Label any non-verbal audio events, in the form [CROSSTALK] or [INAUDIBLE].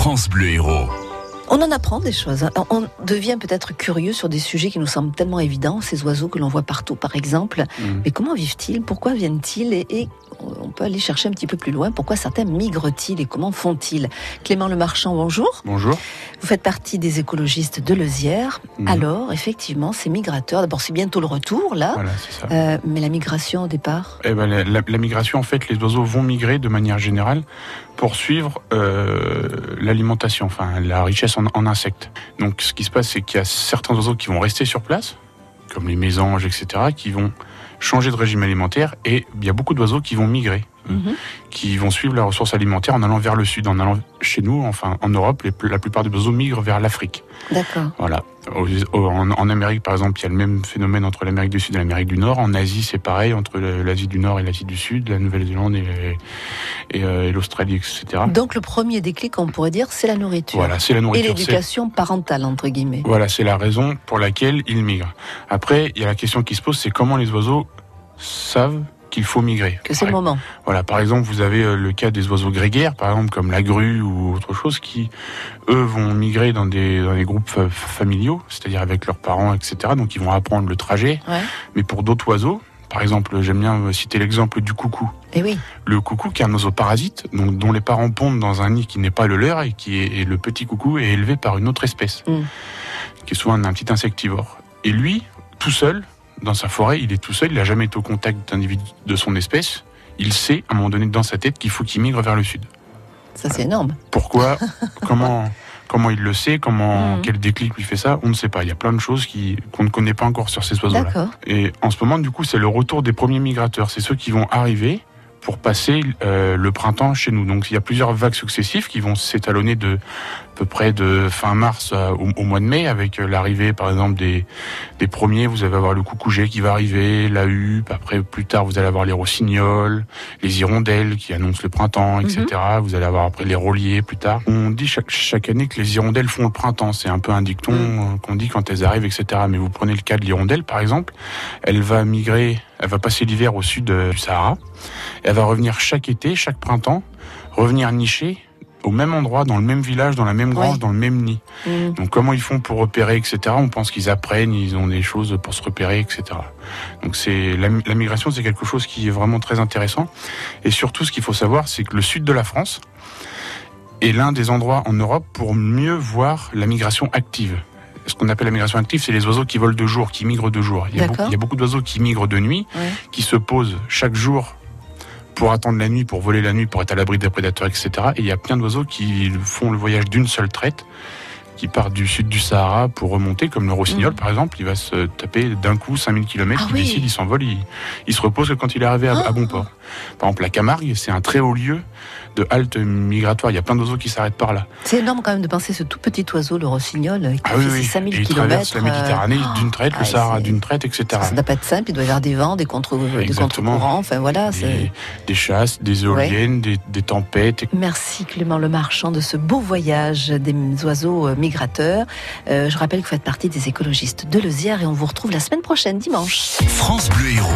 France Bleu Héros. On en apprend des choses. hein. On devient peut-être curieux sur des sujets qui nous semblent tellement évidents, ces oiseaux que l'on voit partout par exemple. Mhm. Mais comment vivent-ils? Pourquoi viennent-ils? Et, et on peut aller chercher un petit peu plus loin. Pourquoi certains migrent-ils? Et comment font-ils? Clément Le Marchand, bonjour. Bonjour. Vous faites partie des écologistes de Leusière. Mhm. Alors, effectivement, ces migrateurs, d'abord c'est bientôt le retour là, Voilà, c'est ça. Euh, mais la migration au départ? Eh ben, la, la- la migration, en fait, les oiseaux vont migrer de manière générale pour suivre euh, l'alimentation, enfin la richesse en, en insectes. Donc, ce qui se passe, c'est qu'il y a certains oiseaux qui vont rester sur place, comme les mésanges, etc., qui vont changer de régime alimentaire, et il y a beaucoup d'oiseaux qui vont migrer, euh, Mhm. qui vont suivre la ressource alimentaire en allant vers le sud, en allant chez nous, enfin en Europe, les- la plupart des oiseaux migrent vers l'Afrique. D'accord. Voilà. Au- au- En, en Amérique, par exemple, il y a le même phénomène entre l'Amérique du Sud et l'Amérique du Nord. En Asie, c'est pareil entre l'Asie du Nord et l'Asie du Sud, la Nouvelle-Zélande et, et, euh, et l'Australie, etc. Donc le premier déclic, on pourrait dire, c'est la nourriture. Voilà, c'est la Et nourriture. c'est- l'éducation parentale, entre guillemets. Voilà, c'est la raison pour laquelle ils migrent. Après, il y a la question qui se pose, c'est comment les oiseaux savent qu'il faut migrer. Que c'est le moment. Voilà, par exemple, vous avez euh, le cas des oiseaux grégaires, par exemple comme la grue ou autre chose, qui eux vont migrer dans des, dans des groupes fa- familiaux, c'est-à-dire avec leurs parents, etc. Donc ils vont apprendre le trajet. Ouais. Mais pour d'autres oiseaux, par exemple, j'aime bien euh, citer l'exemple du coucou. Et oui. Le coucou qui est un oiseau parasite, donc, dont les parents pondent dans un nid qui n'est pas le leur et qui est et le petit coucou est élevé par une autre espèce, Mm. qui est souvent un petit insectivore. Et lui, tout seul, dans sa forêt, il est tout seul, il n'a jamais été au contact d'individus de son espèce. Il sait, à un moment donné, dans sa tête, qu'il faut qu'il migre vers le sud. Ça, c'est énorme. Pourquoi [LAUGHS] Comment Comment il le sait Comment Mhm. Quel déclic lui fait ça On ne sait pas. Il y a plein de choses qui qu'on ne connaît pas encore sur ces oiseaux-là. Et en ce moment, du coup, c'est le retour des premiers migrateurs. C'est ceux qui vont arriver pour passer euh, le printemps chez nous. Donc, il y a plusieurs vagues successives qui vont s'étalonner de peu près de fin mars au, au mois de mai, avec euh, l'arrivée, par exemple, des, des premiers. Vous allez avoir le coucouget qui va arriver, la huppe. Après, plus tard, vous allez avoir les rossignols, les hirondelles qui annoncent le printemps, etc. Vous allez avoir après les rôliers plus tard. On dit chaque, chaque année que les hirondelles font le printemps. C'est un peu un dicton euh, qu'on dit quand elles arrivent, etc. Mais vous prenez le cas de l'hirondelle, par exemple. Elle va migrer, elle va passer l'hiver au sud euh, du Sahara. Elle va revenir chaque été, chaque printemps, revenir nicher au même endroit, dans le même village, dans la même grange, Ouais. dans le même nid. Mm. Donc comment ils font pour repérer, etc. On pense qu'ils apprennent, ils ont des choses pour se repérer, etc. Donc c'est la, la migration, c'est quelque chose qui est vraiment très intéressant. Et surtout, ce qu'il faut savoir, c'est que le sud de la France est l'un des endroits en Europe pour mieux voir la migration active. Ce qu'on appelle la migration active, c'est les oiseaux qui volent de jour, qui migrent de jour. Il y a beaucoup, il y a beaucoup d'oiseaux qui migrent de nuit, Ouais. qui se posent chaque jour pour attendre la nuit, pour voler la nuit, pour être à l'abri des prédateurs, etc. Et il y a plein d'oiseaux qui font le voyage d'une seule traite, qui partent du sud du Sahara pour remonter, comme le rossignol Mhm. par exemple, il va se taper d'un coup 5000 km, Ah il oui. décide, il s'envole, il, il se repose que quand il est arrivé à, à Ah. bon port. Par exemple, la Camargue, c'est un très haut lieu de halte migratoire, il y a plein d'oiseaux qui s'arrêtent par là. C'est énorme quand même de penser ce tout petit oiseau, le rossignol, qui Ah oui, fait oui. ses 5000 Et il km. traverse la Méditerranée d'une traite, ah, le Sahara c'est- d'une traite, etc. Ça doit pas être simple, il doit y avoir des vents, des contre contre-courants, enfin voilà. Des, des chasses, des éoliennes, des, des tempêtes, Merci Clément Le Marchand de ce beau voyage des oiseaux euh, Euh, je rappelle que vous faites partie des écologistes de Leusière et on vous retrouve la semaine prochaine, dimanche. France Bleu Héros.